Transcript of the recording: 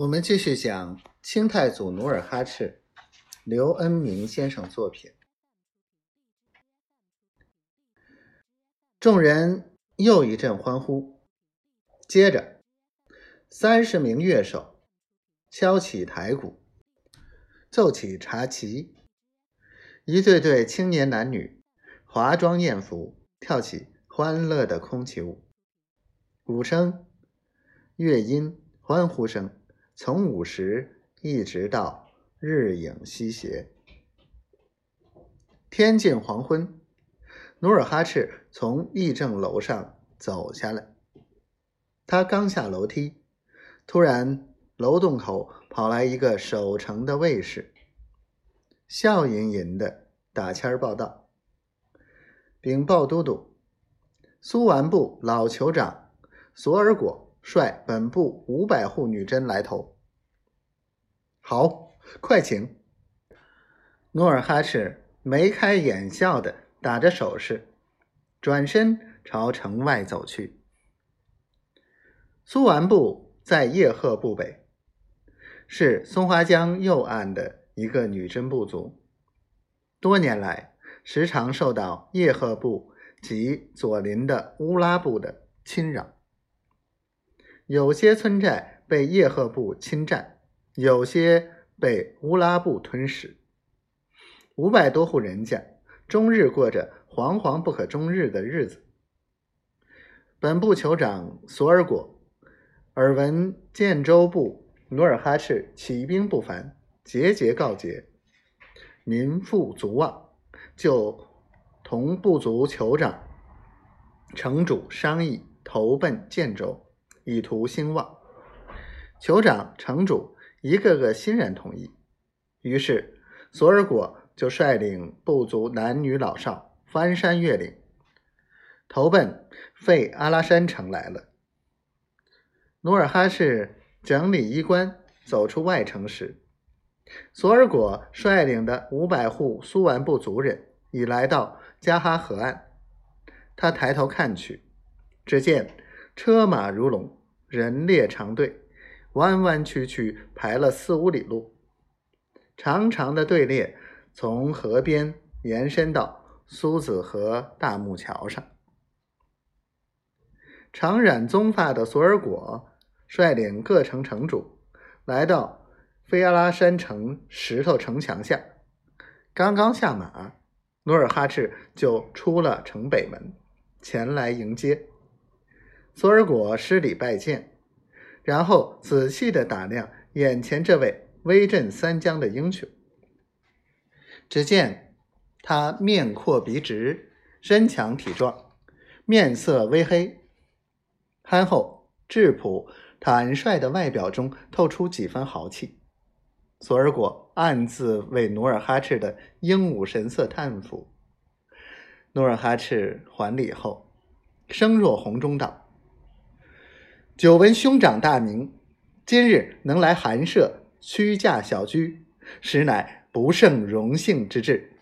我们继续讲清太祖努尔哈赤，刘恩明先生作品。众人又一阵欢呼，接着三十名乐手敲起台鼓，奏起茶旗，一对对青年男女华装艳服，跳起欢乐的空气舞，鼓声、乐音、欢呼声。从午时一直到日影西斜，天近黄昏，努尔哈赤从议政楼上走下来。他刚下楼梯，突然楼洞口跑来一个守城的卫士，笑吟吟的打签报道：“禀报都督，苏完部老酋长索尔果。”率本部五百户女真来投。好，快请。努尔哈赤眉开眼笑的打着手势，转身朝城外走去。苏完部在叶赫部北，是松花江右岸的一个女真部族，多年来时常受到叶赫部及左邻的乌拉部的侵扰。有些村寨被叶赫部侵占，有些被乌拉部吞噬。五百多户人家终日过着惶惶不可终日的日子。本部酋长索尔果耳闻建州部努尔哈赤起兵不凡，节节告捷，民富足旺，就同部族酋长、城主商议投奔建州。以图兴旺，酋长、城主一个个欣然同意。于是，索尔果就率领部族男女老少翻山越岭，投奔费阿拉山城来了。努尔哈赤整理衣冠，走出外城时，索尔果率领的五百户苏完部族人已来到加哈河岸。他抬头看去，只见。车马如龙，人列长队，弯弯曲曲排了四五里路。长长的队列从河边延伸到苏子河大木桥上。长染棕发的索尔果率领各城城主来到菲阿拉山城石头城墙下，刚刚下马，努尔哈赤就出了城北门，前来迎接。索尔果施礼拜见，然后仔细的打量眼前这位威震三江的英雄。只见他面阔鼻直，身强体壮，面色微黑，憨厚质朴、坦率的外表中透出几分豪气。索尔果暗自为努尔哈赤的英武神色叹服。努尔哈赤还礼后，声若洪钟道。久闻兄长大名，今日能来寒舍屈驾小居，实乃不胜荣幸之至。